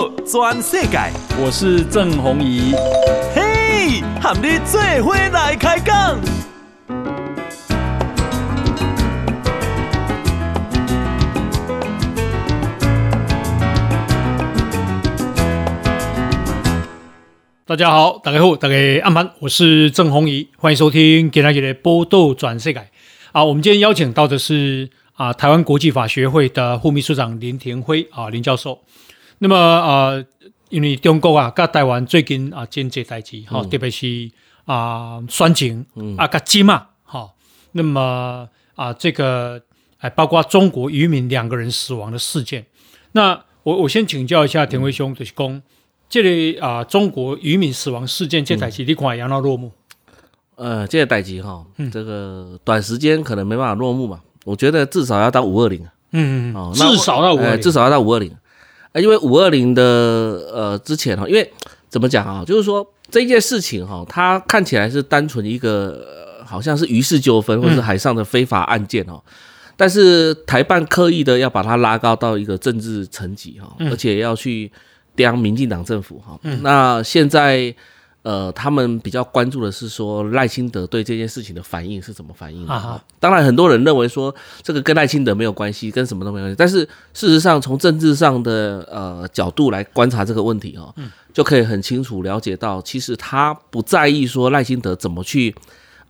道全世界，我是郑弘仪。嘿，和你做伙来开讲。大家好，大家好，大家安安，我是郑弘仪，欢迎收听今天的报道全世界。啊，我们今天邀请到的是啊，台湾国际法学会的副秘书长林廷辉啊，林教授。那么啊，因为中国啊，跟台湾最近啊，经济代志，哈，特别是啊，选情啊，跟金嘛，好，那么啊，这个还包括中国渔民两个人死亡的事件。那我我先请教一下田辉兄，就是讲这里啊，中国渔民死亡事件这代志，你看要落幕？呃，这个代志哈，这个短时间可能没办法落幕嘛，我觉得至少要到五二零。嗯嗯，哦，至少到五二零，至少要到五二零。因为五二零的呃之前哈，因为怎么讲啊，就是说这件事情哈，它看起来是单纯一个好像是渔事纠纷或者是海上的非法案件哦，但是台办刻意的要把它拉高到一个政治层级哈，而且要去刁民进党政府哈，那现在。呃，他们比较关注的是说赖清德对这件事情的反应是怎么反应的。啊、哈当然，很多人认为说这个跟赖清德没有关系，跟什么都没有关系。但是事实上，从政治上的呃角度来观察这个问题哦，嗯、就可以很清楚了解到，其实他不在意说赖清德怎么去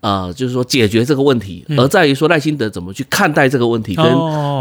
呃，就是说解决这个问题，嗯、而在于说赖清德怎么去看待这个问题，跟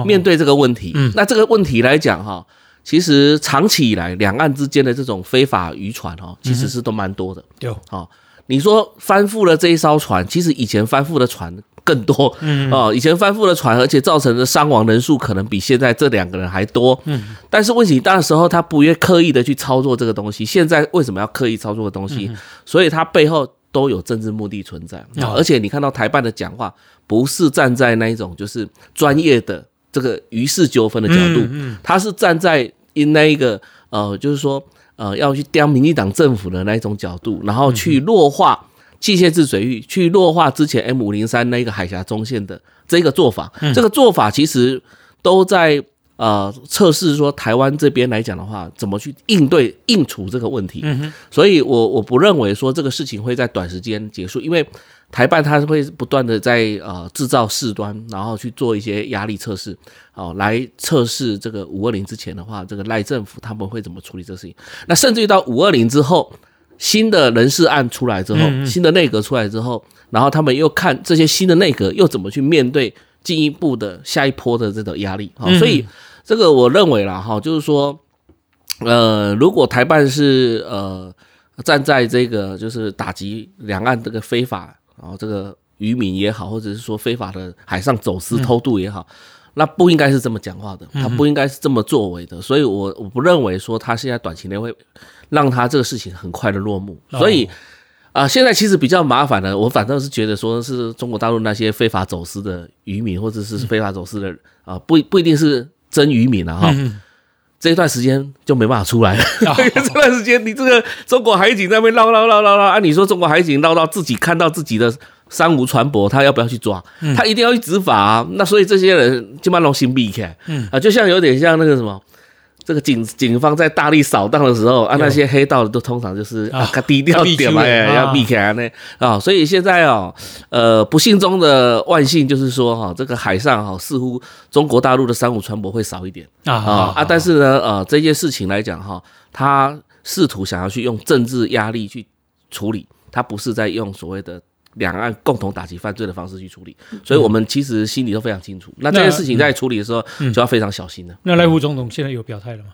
面对这个问题。嗯、那这个问题来讲哈。其实长期以来，两岸之间的这种非法渔船哦，其实是都蛮多的。有啊，你说翻覆了这一艘船，其实以前翻覆的船更多。嗯哦，以前翻覆的船，而且造成的伤亡人数可能比现在这两个人还多。嗯，但是问题，那时候他不愿刻意的去操作这个东西，现在为什么要刻意操作的东西？所以他背后都有政治目的存在。而且你看到台办的讲话，不是站在那一种就是专业的。这个渔事纠纷的角度，他是站在因那一个呃，就是说呃，要去刁民进党政府的那一种角度，然后去弱化机械制水域，去弱化之前 M 五零三那个海峡中线的这个做法。这个做法其实都在呃测试说台湾这边来讲的话，怎么去应对应处这个问题。所以我我不认为说这个事情会在短时间结束，因为。台办它是会不断的在呃制造事端，然后去做一些压力测试，哦，来测试这个五二零之前的话，这个赖政府他们会怎么处理这个事情？那甚至于到五二零之后，新的人事案出来之后，新的内阁出来之后，然后他们又看这些新的内阁又怎么去面对进一步的下一波的这种压力啊？所以这个我认为啦哈，就是说，呃，如果台办是呃站在这个就是打击两岸这个非法。然后这个渔民也好，或者是说非法的海上走私偷渡也好，嗯、那不应该是这么讲话的，他不应该是这么作为的。嗯、所以我我不认为说他现在短期内会让他这个事情很快的落幕。哦、所以啊、呃，现在其实比较麻烦的，我反正是觉得说是中国大陆那些非法走私的渔民，或者是非法走私的啊、嗯呃，不不一定是真渔民了哈。嗯这一段时间就没办法出来了。这段时间，你这个中国海警在那边捞捞捞捞捞啊！你说中国海警捞到自己看到自己的三无船舶，他要不要去抓？他一定要去执法啊！那所以这些人基本上都心闭起来，啊，就像有点像那个什么。这个警警方在大力扫荡的时候，啊，那些黑道的都通常就是啊，低调点嘛，要避开呢啊，所以现在哦，呃，不幸中的万幸就是说哈，这个海上哈，似乎中国大陆的三无船舶会少一点。啊啊，但是呢，呃，这件事情来讲哈，他试图想要去用政治压力去处理，他不是在用所谓的。两岸共同打击犯罪的方式去处理，所以我们其实心里都非常清楚。那这件事情在处理的时候就要非常小心了。那赖副总统现在有表态了吗？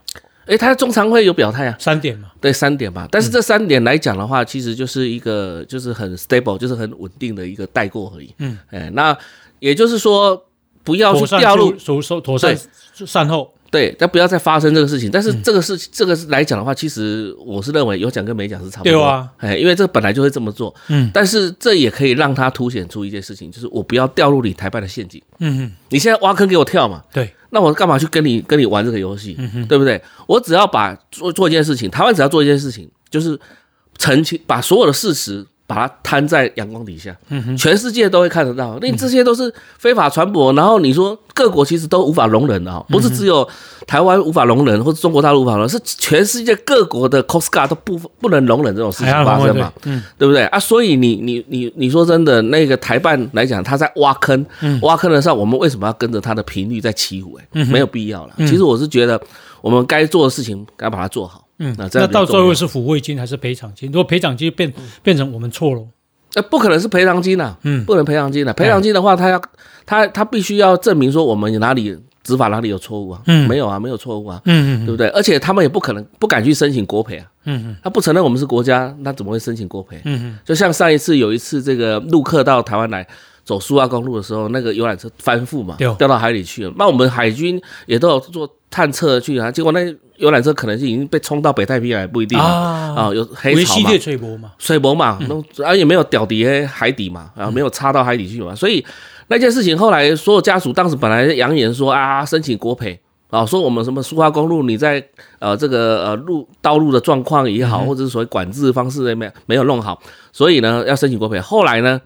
诶，他中常会有表态啊，三点嘛，对，三点嘛。但是这三点来讲的话，其实就是一个就是很 stable，就是很稳定的一个代过而已。嗯，诶，那也就是说不要去掉入妥善善后。对，但不要再发生这个事情。但是这个事，嗯、这个来讲的话，其实我是认为有奖跟没奖是差不多。对啊，哎，因为这本来就会这么做。嗯，但是这也可以让他凸显出一件事情，就是我不要掉入你台办的陷阱。嗯哼，你现在挖坑给我跳嘛？对，那我干嘛去跟你跟你玩这个游戏？嗯哼，对不对？我只要把做做一件事情，台湾只要做一件事情，就是澄清，把所有的事实把它摊在阳光底下，全世界都会看得到。那这些都是非法传播，然后你说各国其实都无法容忍的，不是只有台湾无法容忍，或者中国大陆无法容忍，是全世界各国的 Coast Guard 都不不能容忍这种事情发生嘛？嗯，对不对啊？所以你你你你说真的，那个台办来讲，他在挖坑，挖坑的时候，我们为什么要跟着他的频率在起舞？哎，没有必要了。其实我是觉得，我们该做的事情该把它做好。嗯，那这到最后是抚慰金还是赔偿金？如果赔偿金变变成我们错了，呃，不可能是赔偿金呐，嗯，不能赔偿金的。赔偿金的话，他要他他必须要证明说我们哪里执法哪里有错误啊，嗯，没有啊，没有错误啊，嗯嗯，对不对？而且他们也不可能不敢去申请国赔啊，嗯嗯，他不承认我们是国家，那怎么会申请国赔？嗯嗯，就像上一次有一次这个陆客到台湾来走苏澳公路的时候，那个游览车翻覆嘛，掉到海里去了，那我们海军也都有做。探测去啊，结果那游览车可能是已经被冲到北太平洋，不一定啊，啊。有黑潮嘛？水波嘛？水波嘛？那啊也没有掉底海底嘛，啊没有插到海底去嘛。所以那件事情后来所有家属当时本来扬言说啊，申请国赔啊，说我们什么苏花公路你在呃这个呃路道路的状况也好，或者是所谓管制方式也没没有弄好，所以呢要申请国赔。后来呢，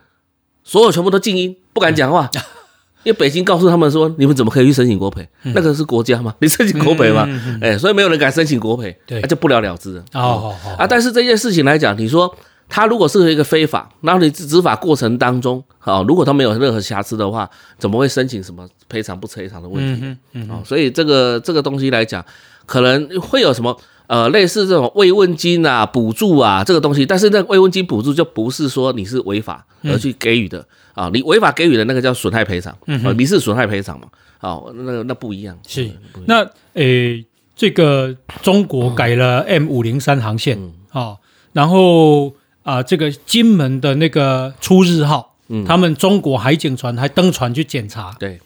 所有全部都静音，不敢讲话。因为北京告诉他们说，你们怎么可以去申请国赔？嗯、那个是国家吗？你申请国赔吗？哎、所以没有人敢申请国赔，对，那就不了了之了。哦哦哦啊！但是这件事情来讲，你说他如果是一个非法，然后你执法过程当中，好，如果他没有任何瑕疵的话，怎么会申请什么赔偿不赔偿的问题？嗯嗯，嗯所以这个这个东西来讲，可能会有什么呃类似这种慰问金啊、补助啊这个东西，但是那慰问金补助就不是说你是违法而去给予的。嗯啊，你违法给予的那个叫损害赔偿，嗯，民事损害赔偿嘛，好，那那不一样。是，那诶，这个中国改了 M 五零三航线啊，然后啊，这个金门的那个出日号，嗯，他们中国海警船还登船去检查。对，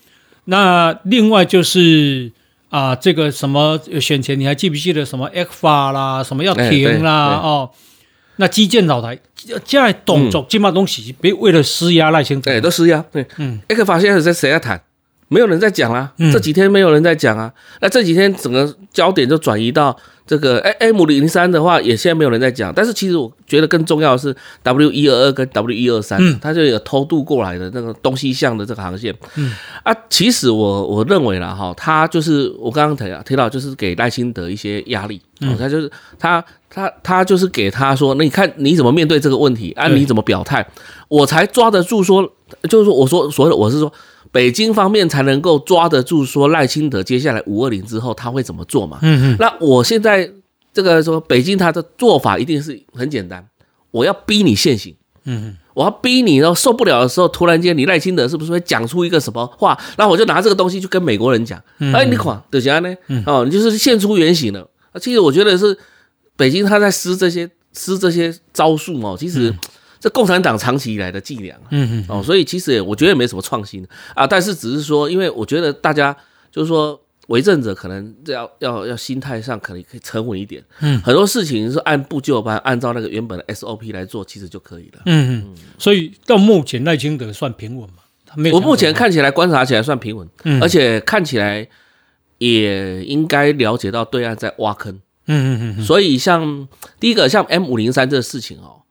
那另外就是啊，这个什么选前你还记不记得什么 ECFA 啦，什么要停啦，哦。那基建老台现在动作基本上东西，别为了施压赖清德，哎，都施压。对，嗯一个发现在在谁在谈？没有人在讲啊，这几天没有人在讲啊。那这几天整个焦点就转移到。这个 M 零三的话，也现在没有人在讲，但是其实我觉得更重要的是 W 一二二跟 W 一二三，它就有偷渡过来的那个东西向的这个航线。嗯啊，其实我我认为啦哈，他就是我刚刚提到提到，就是给赖清德一些压力，嗯，他就是他他他就是给他说，那你看你怎么面对这个问题啊？你怎么表态？我才抓得住说，就是说我说所谓的我是说。北京方面才能够抓得住，说赖清德接下来五二零之后他会怎么做嘛？嗯嗯。那我现在这个说北京他的做法一定是很简单，我要逼你现行。嗯嗯。我要逼你，然后受不了的时候，突然间你赖清德是不是会讲出一个什么话？然后我就拿这个东西去跟美国人讲。哎，你看，对啥呢？哦，你就是现出原形了。其实我觉得是北京他在施这些施这些招数哦，其实。这共产党长期以来的伎俩，嗯嗯哦，所以其实我觉得也没什么创新啊，但是只是说，因为我觉得大家就是说，为政者可能要要要心态上可能可以沉稳一点，嗯，很多事情是按部就班，按照那个原本的 SOP 来做，其实就可以了，嗯嗯，所以到目前赖清德算平稳嘛？我目前看起来观察起来算平稳，嗯，而且看起来也应该了解到对岸在挖坑，嗯嗯嗯，所以像第一个像 M 五零三这个事情哦。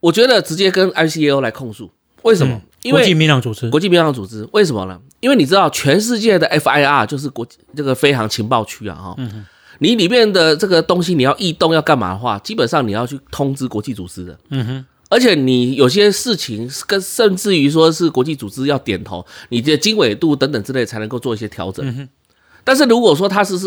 我觉得直接跟 ICAO 来控诉，为什么？嗯、因为国际民航组织，国际民航组织为什么呢？因为你知道，全世界的 FIR 就是国这个飞航情报区啊，哈、嗯哼，你里面的这个东西你要异动要干嘛的话，基本上你要去通知国际组织的，嗯哼，而且你有些事情跟甚至于说是国际组织要点头，你的经纬度等等之类才能够做一些调整，嗯哼，但是如果说他是是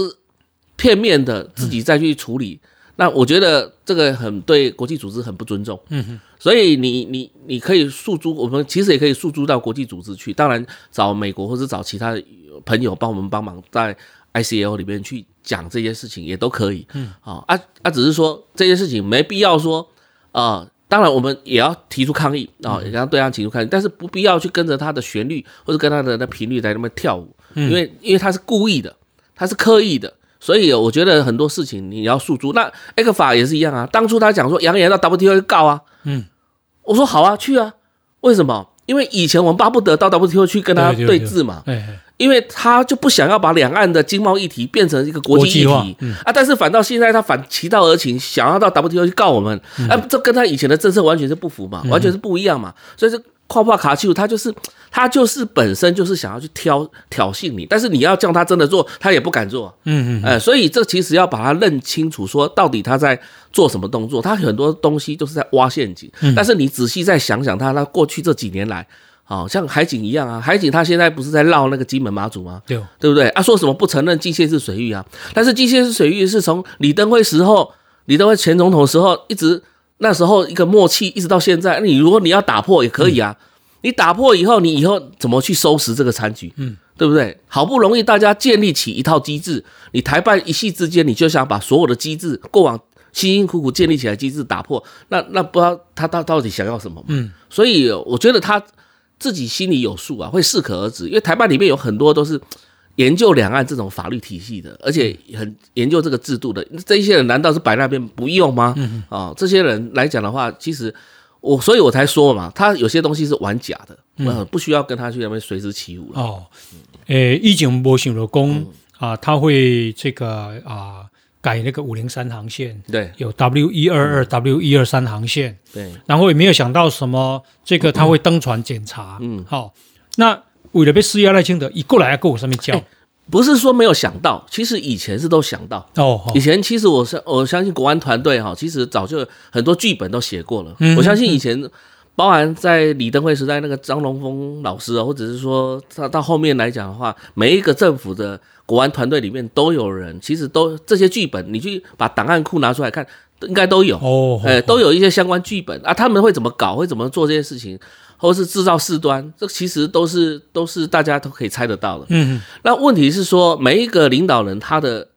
片面的自己再去处理。嗯那我觉得这个很对国际组织很不尊重，嗯哼，所以你你你可以诉诸我们，其实也可以诉诸到国际组织去，当然找美国或者找其他朋友帮我们帮忙，在 ICAO 里面去讲这些事情也都可以，嗯，啊啊啊，只是说这些事情没必要说啊、呃，当然我们也要提出抗议啊，也要对他提出抗议，但是不必要去跟着他的旋律或者跟他的那频率在那边跳舞，因为因为他是故意的，他是刻意的。所以我觉得很多事情你要诉诸，那 ECFA 也是一样啊。当初他讲说扬言到 WTO 去告啊，嗯，我说好啊，去啊。为什么？因为以前我们巴不得到 WTO 去跟他对峙嘛。因为他就不想要把两岸的经贸议题变成一个国际议题，嗯、啊，但是反倒现在他反其道而行，想要到 WTO 去告我们，嗯、啊，这跟他以前的政策完全是不符嘛，完全是不一样嘛，所以这。夸夸卡丘，他就是他就是本身就是想要去挑挑衅你，但是你要叫他真的做，他也不敢做。嗯嗯，哎，所以这其实要把它认清楚，说到底他在做什么动作，他很多东西都是在挖陷阱。但是你仔细再想想他，他过去这几年来，好像海警一样啊，海警他现在不是在绕那个金门马祖吗？对，对不对？啊，说什么不承认基线式水域啊？但是基线式水域是从李登辉时候，李登辉前总统时候一直。那时候一个默契，一直到现在。你如果你要打破也可以啊，嗯、你打破以后，你以后怎么去收拾这个残局？嗯，对不对？好不容易大家建立起一套机制，你台办一夕之间，你就想把所有的机制过往辛辛苦苦建立起来机制打破，那那不知道他到到底想要什么？嗯，所以我觉得他自己心里有数啊，会适可而止。因为台办里面有很多都是。研究两岸这种法律体系的，而且很研究这个制度的，这一些人难道是摆那边不用吗？啊、嗯哦，这些人来讲的话，其实我，所以我才说嘛，他有些东西是玩假的，嗯，不需要跟他去那边随时起舞了。哦，诶，以前没想到说啊，他会这个啊改那个五零三航线，对，有 W 一二二 W 一二三航线，对，然后也没有想到什么这个他会登船检查，嗯，好、哦，那。为了被施压赖清德，一过来要跟我上面叫，不是说没有想到，其实以前是都想到哦。以前其实我相我相信国安团队哈，其实早就很多剧本都写过了。我相信以前包含在李登辉时代那个张龙峰老师啊，或者是说他到后面来讲的话，每一个政府的国安团队里面都有人，其实都这些剧本，你去把档案库拿出来看，应该都有哦。哎，都有一些相关剧本啊，他们会怎么搞，会怎么做这些事情。或是制造事端，这其实都是都是大家都可以猜得到的。嗯，那问题是说，每一个领导人他的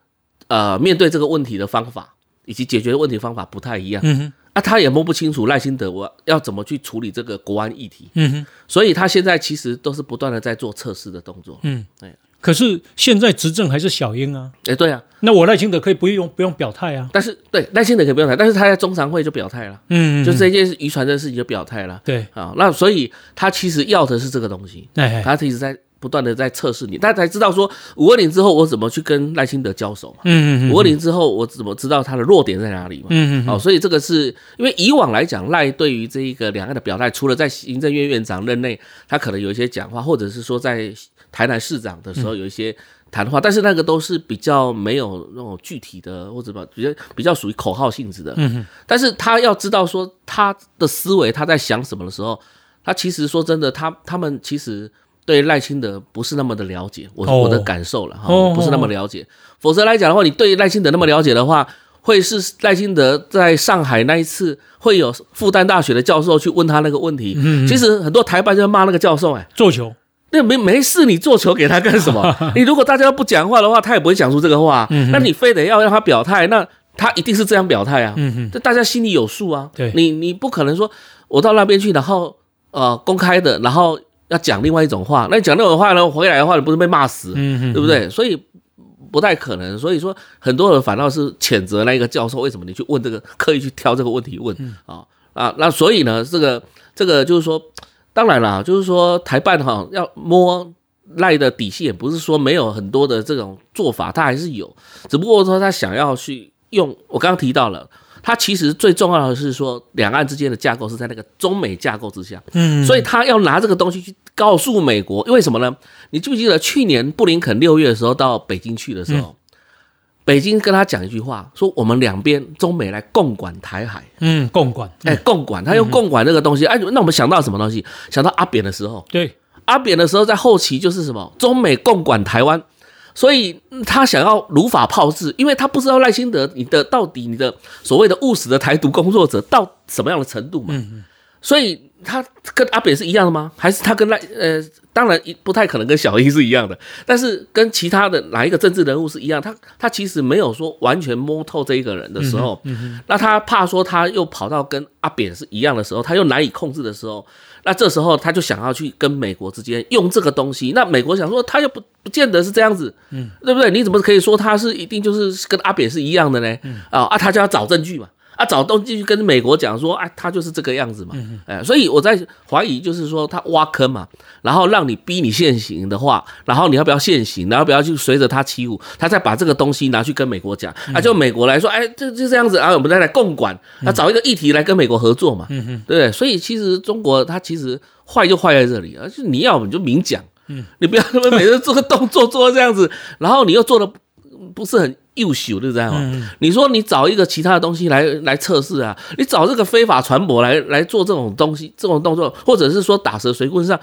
呃面对这个问题的方法以及解决问题方法不太一样。嗯哼，啊，他也摸不清楚赖清德我要怎么去处理这个国安议题。嗯哼，所以他现在其实都是不断的在做测试的动作。嗯，对。可是现在执政还是小英啊？哎，对啊，那我赖清德可以不用不用表态啊？但是对赖清德可以不用表态，但是他在中常会就表态了，嗯，就这件渔船的事情就表态了，对。啊，那所以他其实要的是这个东西，哎，他一直在不断的在测试你，他才知道说五二零之后我怎么去跟赖清德交手嘛，嗯嗯，五二零之后我怎么知道他的弱点在哪里嘛，嗯嗯，好，所以这个是因为以往来讲赖对于这一个两岸的表态，除了在行政院院长任内，他可能有一些讲话，或者是说在。台南市长的时候有一些谈话，嗯、但是那个都是比较没有那种具体的，或者比较比较比较属于口号性质的。但是他要知道说他的思维，他在想什么的时候，他其实说真的，他他们其实对赖清德不是那么的了解。我、哦、我的感受了哈，不是那么了解。哦、否则来讲的话，你对赖清德那么了解的话，会是赖清德在上海那一次会有复旦大学的教授去问他那个问题。嗯哼。其实很多台办就骂那个教授、欸，哎，做球。那没没事，你做球给他干什么？你如果大家都不讲话的话，他也不会讲出这个话。那你非得要让他表态，那他一定是这样表态啊。这大家心里有数啊。对，你你不可能说我到那边去，然后呃公开的，然后要讲另外一种话。那你讲那种话呢，回来的话，你不是被骂死？对不对？所以不太可能。所以说，很多人反倒是谴责那个教授，为什么你去问这个，刻意去挑这个问题问啊啊？那所以呢，这个这个就是说。当然啦，就是说台办哈要摸赖的底细，也不是说没有很多的这种做法，他还是有，只不过说他想要去用。我刚刚提到了，他其实最重要的是说，两岸之间的架构是在那个中美架构之下，嗯，所以他要拿这个东西去告诉美国，因为什么呢？你记不记得去年布林肯六月的时候到北京去的时候？嗯北京跟他讲一句话，说我们两边中美来共管台海。嗯，共管，哎，共管，他用共管这个东西，哎，那我们想到什么东西？想到阿扁的时候，对，阿扁的时候在后期就是什么中美共管台湾，所以他想要如法炮制，因为他不知道赖清德你的到底你的所谓的务实的台独工作者到什么样的程度嘛，嗯，所以他跟阿扁是一样的吗？还是他跟赖呃？当然，不太可能跟小英是一样的，但是跟其他的哪一个政治人物是一样？他他其实没有说完全摸透这一个人的时候，嗯嗯、那他怕说他又跑到跟阿扁是一样的时候，他又难以控制的时候，那这时候他就想要去跟美国之间用这个东西。那美国想说，他又不不见得是这样子，嗯，对不对？你怎么可以说他是一定就是跟阿扁是一样的呢？嗯、啊啊，他就要找证据嘛。啊，找东西去跟美国讲说，啊，他就是这个样子嘛，嗯、哎，所以我在怀疑，就是说他挖坑嘛，然后让你逼你现行的话，然后你要不要现行，然后不要去随着他起舞，他再把这个东西拿去跟美国讲，啊，就美国来说，哎，就就这样子啊，我们再来共管，啊，找一个议题来跟美国合作嘛，嗯嗯，对不对？所以其实中国它其实坏就坏在这里，而且你要你就明讲，嗯，你不要他妈每次做个动作做这样子，然后你又做的不是很。优秀，对不对？你说你找一个其他的东西来来测试啊？你找这个非法船舶来来做这种东西，这种动作，或者是说打蛇随棍上？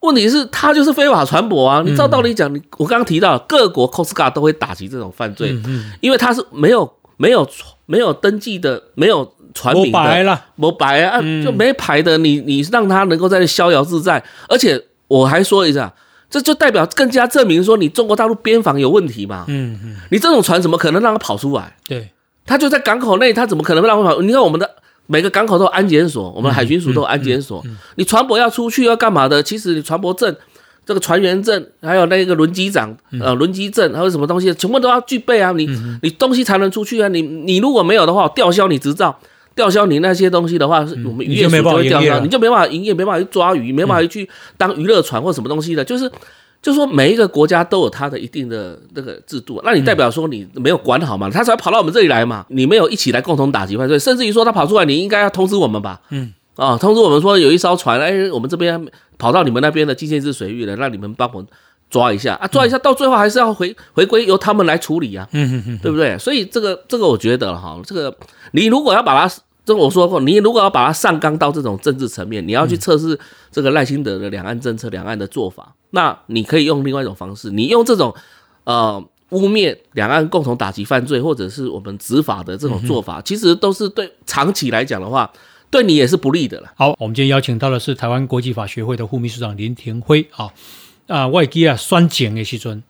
问题是，他就是非法船舶啊！你照道理讲，你我刚刚提到各国 Coast Guard 都会打击这种犯罪，因为他是没有没有没有登记的，没有船名的，没牌了，没牌啊，就没牌的，你你让他能够在这逍遥自在，而且我还说一下。这就代表更加证明说你中国大陆边防有问题嘛？嗯嗯，你这种船怎么可能让它跑出来？对，它就在港口内，它怎么可能让它跑？你看我们的每个港口都有安检所，我们海巡署都有安检所。你船舶要出去要干嘛的？其实你船舶证、这个船员证，还有那个轮机长呃轮机证，还有什么东西，全部都要具备啊！你你东西才能出去啊！你你如果没有的话，我吊销你执照。吊销你那些东西的话，是我们渔业署就会吊销，你就没办法营业，没办法去抓鱼，没办法去当娱乐船或什么东西的。就是，就是说每一个国家都有它的一定的那个制度，那你代表说你没有管好嘛？他才跑到我们这里来嘛？你没有一起来共同打击犯罪，甚至于说他跑出来，你应该要通知我们吧？嗯，啊，通知我们说有一艘船，哎，我们这边跑到你们那边的禁限制水域了，让你们帮我抓一下啊，抓一下，到最后还是要回回归由他们来处理啊，嗯嗯嗯，对不对？所以这个这个我觉得哈，这个你如果要把它。这我说过，你如果要把它上纲到这种政治层面，你要去测试这个赖清德的两岸政策、两岸的做法，那你可以用另外一种方式，你用这种呃污蔑两岸共同打击犯罪，或者是我们执法的这种做法，其实都是对长期来讲的话，对你也是不利的了。好，我们今天邀请到的是台湾国际法学会的副秘书长林廷辉啊啊，外基啊酸碱的时阵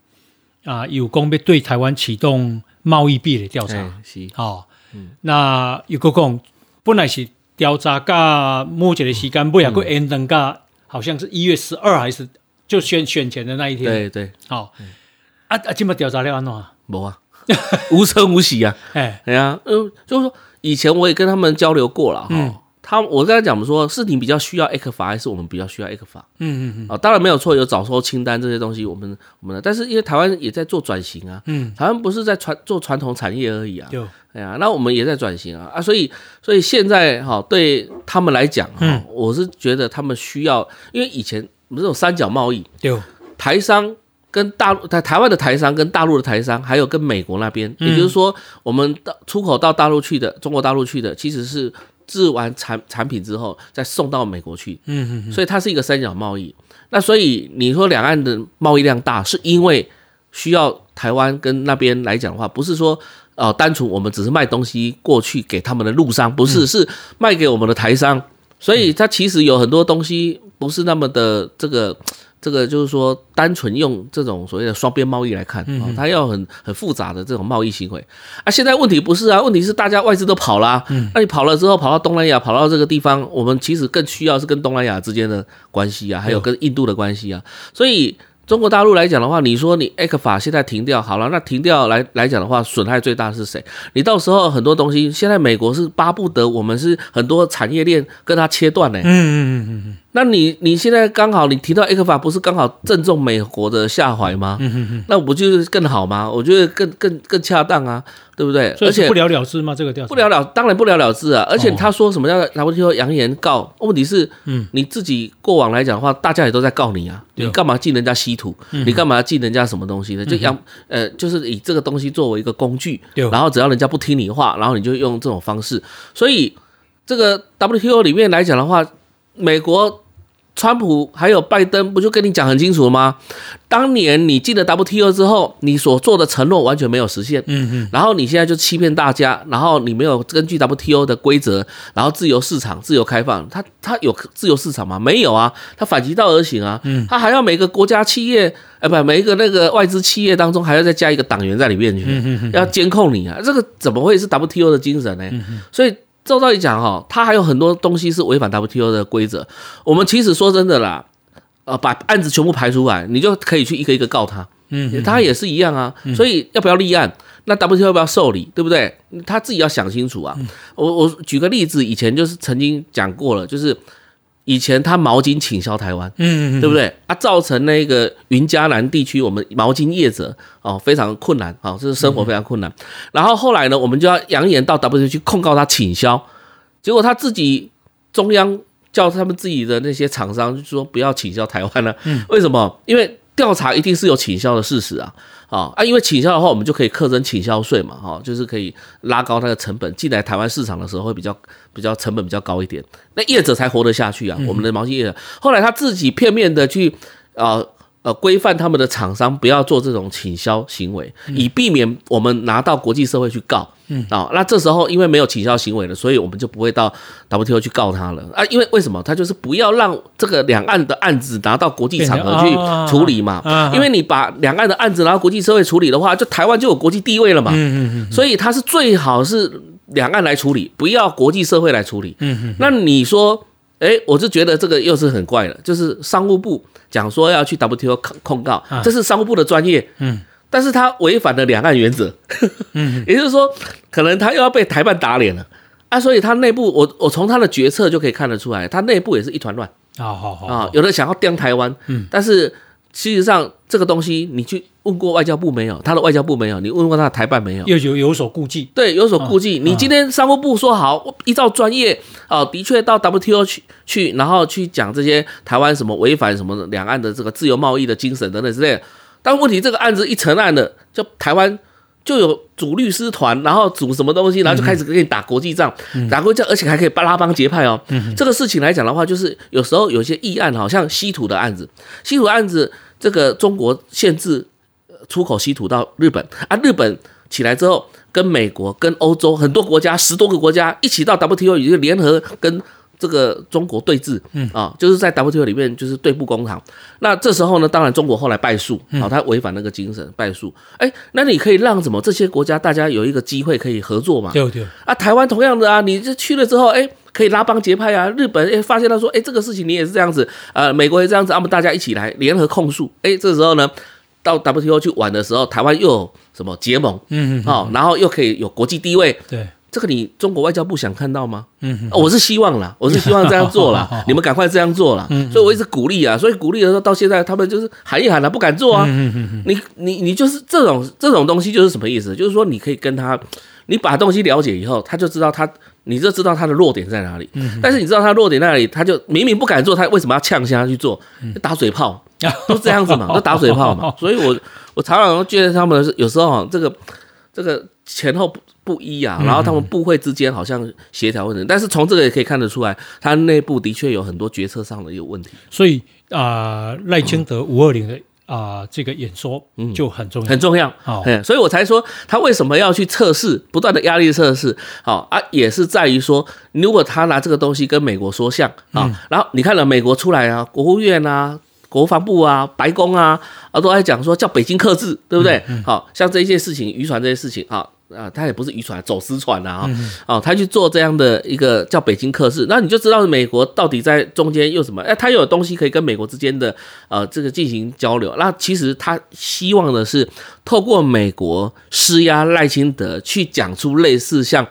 啊，有功被对台湾启动贸易壁垒调查，是好，嗯，那有个讲。本来是调查到目前的时间，不也过延长到好像是一月十二还是就选选前的那一天。对对，好、嗯、啊啊！今麦调查了安怎？无啊，无声无息啊！哎，对啊，嗯，就是说以前我也跟他们交流过了哈。嗯他我刚才讲我们说，是你比较需要 ECFA 还是我们比较需要 ECFA？嗯嗯嗯。啊，当然没有错，有早收清单这些东西，我们我们的，但是因为台湾也在做转型啊，嗯，台湾不是在传做传统产业而已啊，对，哎呀，那我们也在转型啊啊，所以所以现在哈，对他们来讲哈，我是觉得他们需要，因为以前我们这种三角贸易，对，台商跟大陆台台湾的台商跟大陆的台商，还有跟美国那边，也就是说，我们到出口到大陆去的，中国大陆去的，其实是。制完产产品之后，再送到美国去，嗯嗯，所以它是一个三角贸易。那所以你说两岸的贸易量大，是因为需要台湾跟那边来讲的话，不是说呃单纯我们只是卖东西过去给他们的陆商，不是，是卖给我们的台商。所以它其实有很多东西不是那么的这个。这个就是说，单纯用这种所谓的双边贸易来看，啊，它要很很复杂的这种贸易行为啊。现在问题不是啊，问题是大家外资都跑了，那你跑了之后，跑到东南亚，跑到这个地方，我们其实更需要是跟东南亚之间的关系啊，还有跟印度的关系啊。所以中国大陆来讲的话，你说你 ECFA 现在停掉好了，那停掉来来讲的话，损害最大是谁？你到时候很多东西，现在美国是巴不得我们是很多产业链跟它切断呢。嗯嗯嗯嗯嗯。那你你现在刚好你提到 ECFA 不是刚好正中美国的下怀吗？嗯哼哼，那不就是更好吗？我觉得更更更恰当啊，对不对？而且不了了之吗？这个调查不了了，当然不了了之啊。而且他说什么叫 WTO 扬言告？问题是，嗯，你自己过往来讲的话，大家也都在告你啊。你干嘛进人家稀土？你干嘛要进人家什么东西呢？就扬呃，就是以这个东西作为一个工具，然后只要人家不听你话，然后你就用这种方式。所以这个 WTO 里面来讲的话。美国川普还有拜登不就跟你讲很清楚了吗？当年你进了 WTO 之后，你所做的承诺完全没有实现。嗯嗯。然后你现在就欺骗大家，然后你没有根据 WTO 的规则，然后自由市场、自由开放，它它有自由市场吗？没有啊，它反其道而行啊。嗯。它还要每个国家企业，呃，不，每一个那个外资企业当中还要再加一个党员在里面去，要监控你啊。这个怎么会是 WTO 的精神呢？嗯。所以。照道理讲哈，他还有很多东西是违反 WTO 的规则。我们其实说真的啦，呃，把案子全部排出来，你就可以去一个一个告他。嗯，他也是一样啊。所以要不要立案？那 WTO 要不要受理？对不对？他自己要想清楚啊。我我举个例子，以前就是曾经讲过了，就是。以前他毛巾倾销台湾，嗯，对不对？啊，造成那个云嘉南地区我们毛巾业者哦非常困难，哦，这是生活非常困难。然后后来呢，我们就要扬言到 WTO 去控告他倾销，结果他自己中央叫他们自己的那些厂商就说不要倾销台湾了，嗯，为什么？因为调查一定是有倾销的事实啊。啊啊！因为倾销的话，我们就可以课征倾销税嘛，哈，就是可以拉高它的成本，进来台湾市场的时候会比较比较成本比较高一点，那业者才活得下去啊。我们的毛巾业者后来他自己片面的去啊。呃，规范他们的厂商不要做这种倾销行为，以避免我们拿到国际社会去告。嗯啊，那这时候因为没有倾销行为了，所以我们就不会到 WTO 去告他了啊。因为为什么？他就是不要让这个两岸的案子拿到国际场合去处理嘛。因为你把两岸的案子拿到国际社会处理的话，就台湾就有国际地位了嘛。嗯嗯，所以他是最好是两岸来处理，不要国际社会来处理。嗯嗯。那你说，哎，我就觉得这个又是很怪的，就是商务部。讲说要去 WTO 控控告，这是商务部的专业，嗯，但是他违反了两岸原则，嗯，也就是说，可能他又要被台办打脸了。啊，所以他内部，我我从他的决策就可以看得出来，他内部也是一团乱，好好好啊，有的想要钉台湾，嗯，但是。事实上，这个东西你去问过外交部没有？他的外交部没有，你问过他的台办没有？又有有所顾忌，对，有所顾忌。你今天商务部说好，依照专业啊，的确到 WTO 去去，然后去讲这些台湾什么违反什么两岸的这个自由贸易的精神等等之类的。但问题这个案子一成案了，就台湾。就有组律师团，然后组什么东西，然后就开始给你打国际仗，嗯、打国际仗，而且还可以拉帮结派哦。嗯、这个事情来讲的话，就是有时候有些议案，好像稀土的案子，稀土案子，这个中国限制出口稀土到日本啊，日本起来之后，跟美国、跟欧洲很多国家，十多个国家一起到 WTO，也就联合跟。这个中国对峙，嗯啊，就是在 WTO 里面就是对簿公堂。那这时候呢，当然中国后来败诉，啊，他违反那个精神败诉。哎，那你可以让什么这些国家大家有一个机会可以合作嘛？对对。啊，台湾同样的啊，你这去了之后，哎，可以拉帮结派啊。日本哎发现他说，哎，这个事情你也是这样子，呃，美国也这样子，那么大家一起来联合控诉。哎，这时候呢，到 WTO 去玩的时候，台湾又有什么结盟？嗯嗯。好，然后又可以有国际地位。对。这个你中国外交部想看到吗？嗯，我是希望啦，我是希望这样做啦。你们赶快这样做啦。所以我一直鼓励啊，所以鼓励的时候到现在，他们就是喊一喊了，不敢做啊。嗯嗯你你你就是这种这种东西就是什么意思？就是说你可以跟他，你把东西了解以后，他就知道他，你就知道他的弱点在哪里。嗯但是你知道他弱点在哪里，他就明明不敢做，他为什么要呛下去做？打嘴炮，都这样子嘛，都打嘴炮嘛。所以我我常常都觉得他们是有时候啊，这个这个前后不。不一啊，然后他们部会之间好像协调问题，但是从这个也可以看得出来，他内部的确有很多决策上的一个问题。所以啊，赖清德五二零的啊这个演说就很重要，很重要。好，所以我才说他为什么要去测试，不断的压力测试。好啊，也是在于说，如果他拿这个东西跟美国说像啊，然后你看了美国出来啊，国务院啊、国防部啊、白宫啊啊都在讲说叫北京克制，对不对？好像这些事情，渔船这些事情啊。啊，他也不是渔船，走私船啊，哦，他去做这样的一个叫北京克制，那你就知道美国到底在中间又什么？哎，他有东西可以跟美国之间的呃这个进行交流。那其实他希望的是透过美国施压赖清德去讲出类似像。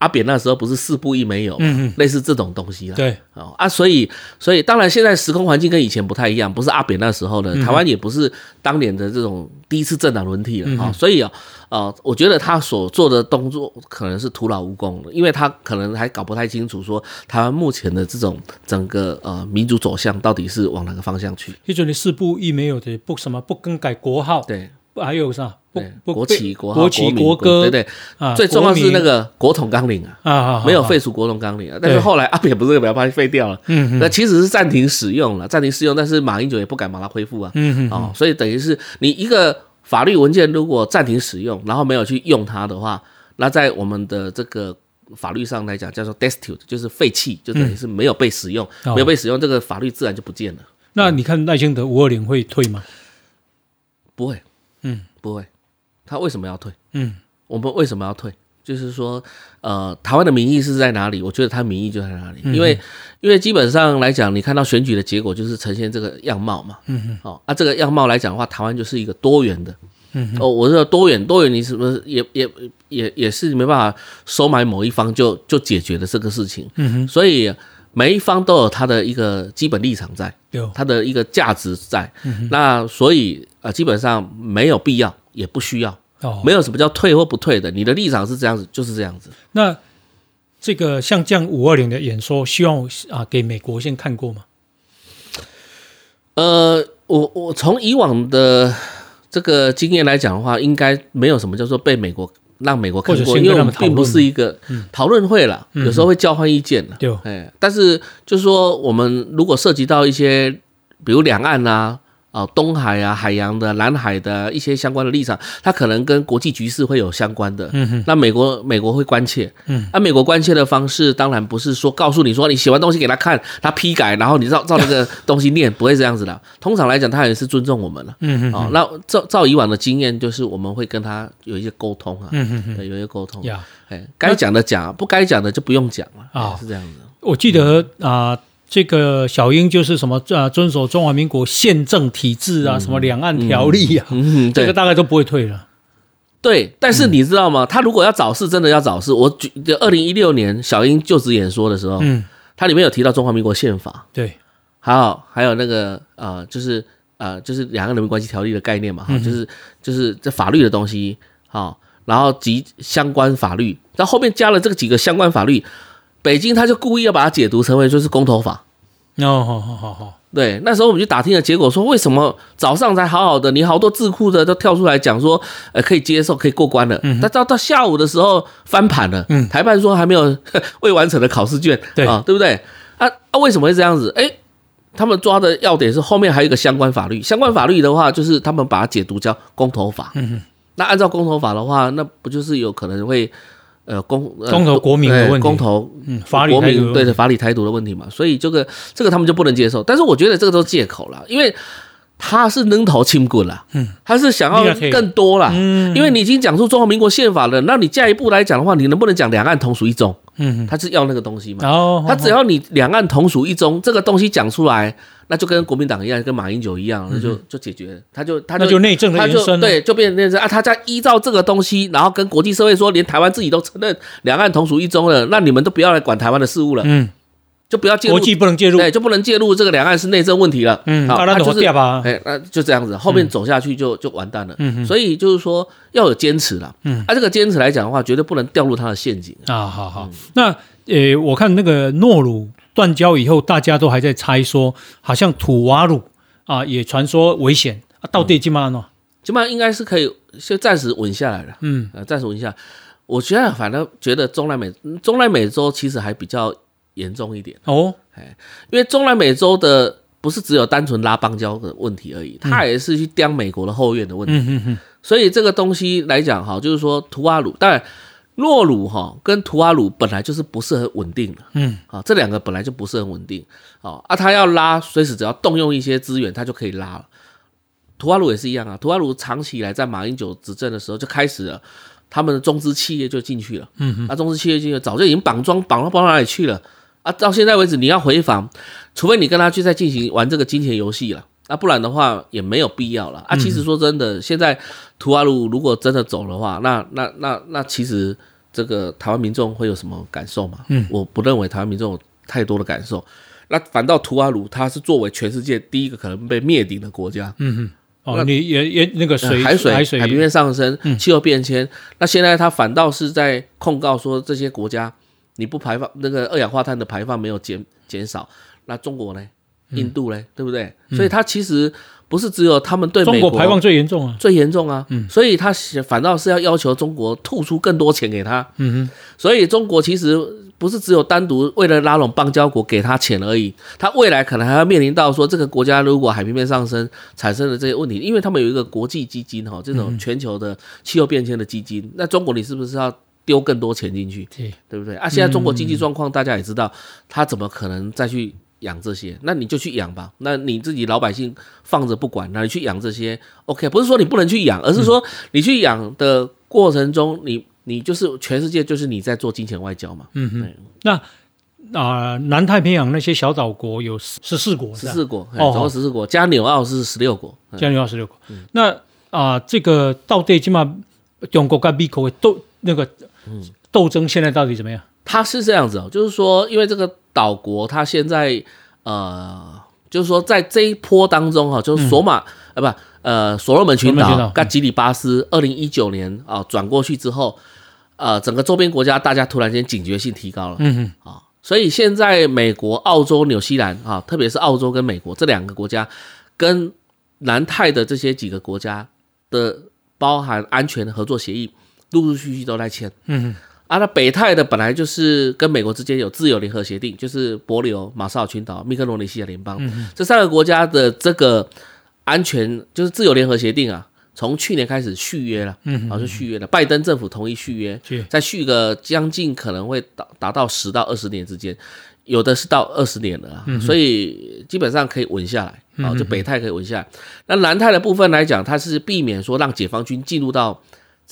阿扁那时候不是四不一没有，嗯嗯，类似这种东西了，对，哦啊，所以所以当然现在时空环境跟以前不太一样，不是阿扁那时候的，台湾也不是当年的这种第一次政党轮替了啊，所以啊，呃，我觉得他所做的动作可能是徒劳无功的，因为他可能还搞不太清楚说台湾目前的这种整个呃民主走向到底是往哪个方向去。就你四不一没有的不什么不更改国号，对。还有啥？对，国旗、国国旗、国歌，对对，最重要是那个国统纲领啊，啊，没有废除国统纲领啊。但是后来阿扁不是把它废掉了，嗯，那其实是暂停使用了，暂停使用，但是马英九也不敢把它恢复啊，嗯嗯，哦，所以等于是你一个法律文件如果暂停使用，然后没有去用它的话，那在我们的这个法律上来讲叫做 destitute，就是废弃，就等于是没有被使用，没有被使用，这个法律自然就不见了。那你看赖清德五二零会退吗？不会。嗯，不会，他为什么要退？嗯，我们为什么要退？就是说，呃，台湾的民意是在哪里？我觉得他民意就在哪里，嗯、因为因为基本上来讲，你看到选举的结果就是呈现这个样貌嘛。嗯哼，哦，啊，这个样貌来讲的话，台湾就是一个多元的。嗯哦，我说多元多元，你是不是也也也也是没办法收买某一方就就解决了这个事情？嗯哼，所以每一方都有他的一个基本立场在，有他的一个价值在。嗯、那所以呃，基本上没有必要，也不需要。哦，没有什么叫退或不退的，你的立场是这样子，就是这样子。那这个像这样五二零的演说，希望啊给美国先看过吗？呃，我我从以往的。这个经验来讲的话，应该没有什么叫做被美国让美国看过，因为我们并不是一个讨论会了，嗯、有时候会交换意见的。哎，但是就是说，我们如果涉及到一些，比如两岸啊。哦，东海啊，海洋的、南海的一些相关的立场，它可能跟国际局势会有相关的。嗯哼。那美国美国会关切。嗯。那、啊、美国关切的方式，当然不是说告诉你说你写完东西给他看，他批改，然后你照照那个 东西念，不会这样子的。通常来讲，他也是尊重我们了。嗯哼。哦，那照照以往的经验，就是我们会跟他有一些沟通啊。嗯哼哼。对，有一些沟通。呀。哎，该讲的讲，不该讲的就不用讲了。啊，是这样子。我记得啊。呃这个小英就是什么啊，遵守中华民国宪政体制啊，嗯、什么两岸条例啊，这个大概都不会退了。对，但是你知道吗？他如果要找事，真的要找事。我举二零一六年小英就职演说的时候，嗯，他里面有提到中华民国宪法，对，还有还有那个呃，就是呃，就是两岸人民关系条例的概念嘛，哈、嗯，就是就是这法律的东西，好，然后及相关法律，然后后面加了这个几个相关法律。北京他就故意要把它解读成为就是公投法，哦，好好好好，对，那时候我们就打听了结果，说为什么早上才好好的，你好多智库的都跳出来讲说，呃，可以接受，可以过关了，嗯，但到到下午的时候翻盘了，嗯，台办说还没有未完成的考试卷，对。啊，对不对？啊啊，为什么会这样子？哎，他们抓的要点是后面还有一个相关法律，相关法律的话就是他们把它解读叫公投法，嗯哼，那按照公投法的话，那不就是有可能会。呃，公公投国民的问题，公投嗯，法理国民对的法理台独的问题嘛，所以这个这个他们就不能接受。但是我觉得这个都是借口了，因为他是扔头轻棍了，嗯，他是想要更多了，嗯，因为你已经讲出中华民国宪法了，那你下一步来讲的话，你能不能讲两岸同属一中？嗯，他是要那个东西嘛，哦，他只要你两岸同属一中这个东西讲出来。那就跟国民党一样，跟马英九一样，那就就解决。他就他就内政的延伸，对，就变成内政啊。他在依照这个东西，然后跟国际社会说，连台湾自己都承认两岸同属一中了，那你们都不要来管台湾的事务了，嗯，就不要介入，国际不能介入，对，就不能介入这个两岸是内政问题了，嗯，好，那就是哎，那就这样子，后面走下去就就完蛋了，嗯，所以就是说要有坚持了，嗯，啊，这个坚持来讲的话，绝对不能掉入他的陷阱啊。好好，那呃，我看那个诺鲁。断交以后，大家都还在猜说，好像土瓦鲁啊，也传说危险。啊，到底怎么样呢？基本上应该是可以先暂时稳下来了。嗯，呃，暂时稳下。我觉得反正觉得中南美中南美洲其实还比较严重一点哦，哎，因为中南美洲的不是只有单纯拉邦交的问题而已，它也是去刁美国的后院的问题。嗯。所以这个东西来讲哈，就是说图瓦鲁，当然。诺鲁哈跟图瓦鲁本来就是不是很稳定的，嗯，啊，这两个本来就不是很稳定，啊，啊，他要拉，随时只要动用一些资源，他就可以拉了。图瓦鲁也是一样啊，图瓦鲁长期以来在马英九执政的时候就开始了，他们的中资企业就进去了，嗯哼，啊，中资企业进去早就已经绑桩绑到绑到哪里去了，啊，到现在为止你要回访，除非你跟他去再进行玩这个金钱游戏了，啊，不然的话也没有必要了，啊，其实说真的，现在图瓦鲁如果真的走的话，那那那那，其实。这个台湾民众会有什么感受吗？嗯，我不认为台湾民众有太多的感受。那反倒图瓦鲁，他是作为全世界第一个可能被灭顶的国家。嗯哼，哦，那你也也那个水海水海水海平面上升，气候变迁。嗯、那现在他反倒是在控告说这些国家你不排放那个二氧化碳的排放没有减减少。那中国呢？印度呢？嗯、对不对？所以它其实。不是只有他们对美国中国排放最严重啊，最严重啊，嗯，所以他反倒是要要求中国吐出更多钱给他，嗯哼，所以中国其实不是只有单独为了拉拢邦交国给他钱而已，他未来可能还要面临到说这个国家如果海平面上升产生的这些问题，因为他们有一个国际基金哈，这种全球的气候变迁的基金，那中国你是不是要丢更多钱进去？对，对不对？啊，现在中国经济状况大家也知道，他怎么可能再去？养这些，那你就去养吧。那你自己老百姓放着不管，那你去养这些，OK？不是说你不能去养，而是说你去养的过程中，你你就是全世界就是你在做金钱外交嘛。嗯哼，那啊、呃，南太平洋那些小岛国有十四国，十四国，总共十四国，加纽澳是十六国，加纽澳十六国。嗯、那啊、呃，这个到底起码中国跟美国都那个斗争现在到底怎么样？他是这样子哦，就是说，因为这个岛国他现在呃，就是说在这一波当中哈、哦，就是索马、嗯、啊不呃所罗门群岛跟吉里巴斯，二零一九年啊转过去之后，呃，整个周边国家大家突然间警觉性提高了，嗯哼。啊，所以现在美国、澳洲、纽西兰啊，特别是澳洲跟美国这两个国家，跟南太的这些几个国家的包含安全合作协议，陆陆续续都在签，嗯哼。啊，那北泰的本来就是跟美国之间有自由联合协定，就是伯琉、马绍尔群岛、密克罗尼西亚联邦、嗯、这三个国家的这个安全就是自由联合协定啊，从去年开始续约了，嗯，然后就续约了。拜登政府同意续约，再续个将近可能会达达到十到二十年之间，有的是到二十年了，嗯，所以基本上可以稳下来，啊，就北泰可以稳下来。那南泰的部分来讲，它是避免说让解放军进入到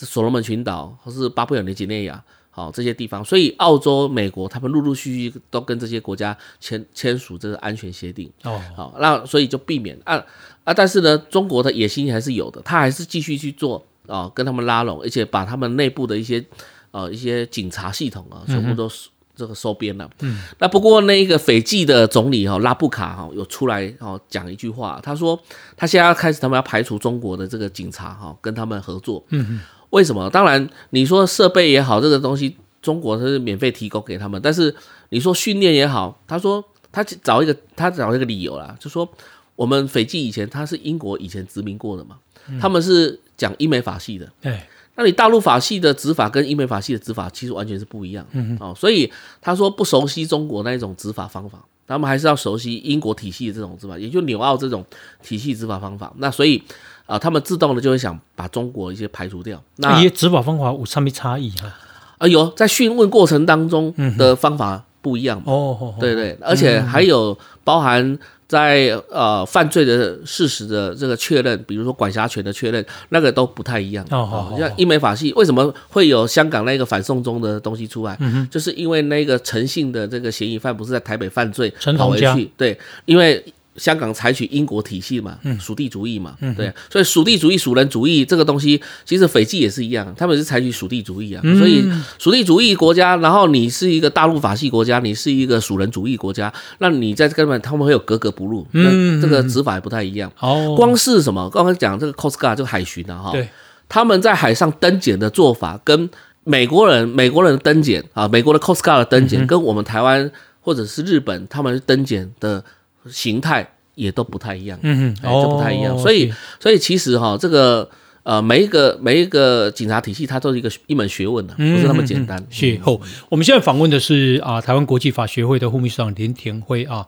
所罗门群岛或是巴布亚纽几内亚。好，这些地方，所以澳洲、美国他们陆陆续续都跟这些国家签签署这个安全协定。哦，好，那所以就避免啊啊，但是呢，中国的野心还是有的，他还是继续去做啊，跟他们拉拢，而且把他们内部的一些呃一些警察系统啊，全部都这个收编了。嗯，那不过那一个斐济的总理哈拉布卡哈有出来哦讲一句话，他说他现在要开始他们要排除中国的这个警察哈，跟他们合作。嗯嗯。为什么？当然，你说设备也好，这个东西中国是免费提供给他们。但是你说训练也好，他说他找一个他找一个理由啦，就说我们斐济以前他是英国以前殖民过的嘛，他们是讲英美法系的。对，那你大陆法系的执法跟英美法系的执法其实完全是不一样。嗯哦，所以他说不熟悉中国那一种执法方法，他们还是要熟悉英国体系的这种执法，也就纽澳这种体系执法方法。那所以。啊，他们自动的就会想把中国一些排除掉。那些执法方法有什么差异哈？啊，有在讯问过程当中的方法不一样嘛。哦，对对，而且还有包含在呃犯罪的事实的这个确认，比如说管辖权的确认，那个都不太一样。哦，像英美法系为什么会有香港那个反送中的东西出来？就是因为那个陈姓的这个嫌疑犯不是在台北犯罪，跑回去。对，因为。香港采取英国体系嘛，属地主义嘛，嗯、对，所以属地主义、属人主义这个东西，其实斐济也是一样，他们是采取属地主义啊，嗯、所以属地主义国家，然后你是一个大陆法系国家，你是一个属人主义国家，那你在根本他们会有格格不入，嗯，这个执法也不太一样。哦，光是什么？刚刚讲这个 Coast Guard 就海巡啊，哈，对，他们在海上登检的做法，跟美国人美国人的登检啊，美国的 Coast Guard 的登检，跟我们台湾或者是日本他们登检的。形态也都不太一样，嗯嗯，都不太一样，所以所以其实哈，这个呃，每一个每一个警察体系，它都是一个一门学问的，不是那么简单。是后，我们现在访问的是啊，台湾国际法学会的副秘书长林田辉啊。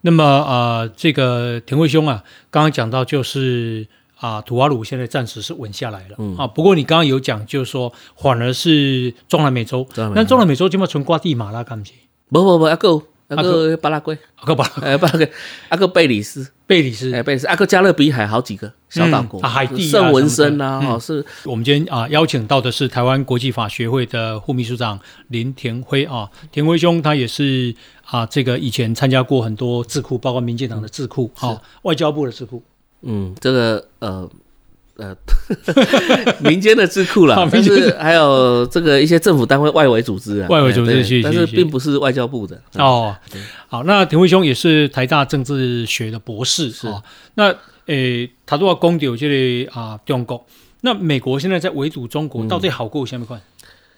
那么啊，这个田辉兄啊，刚刚讲到就是啊，土瓦鲁现在暂时是稳下来了，嗯啊。不过你刚刚有讲，就是说反而是中南美洲，那中南美洲就嘛从瓜地马拉开始，不不不，阿哥。阿个巴拉圭，阿个巴拉，哎，巴拉圭，阿个贝里斯，贝里斯，哎，贝里斯，阿个加勒比海好几个小岛国，海地、圣文森呐，哦，是。我们今天啊邀请到的是台湾国际法学会的副秘书长林田辉啊，田辉兄他也是啊，这个以前参加过很多智库，包括民进党的智库，好，外交部的智库，嗯，这个呃。呃，民间的智库啦，就是还有这个一些政府单位外围组织啊，外围组织，但是并不是外交部的哦。好，那田辉兄也是台大政治学的博士是啊。那诶，他都要攻掉这里啊，中国。那美国现在在围堵中国，到底好过下面块？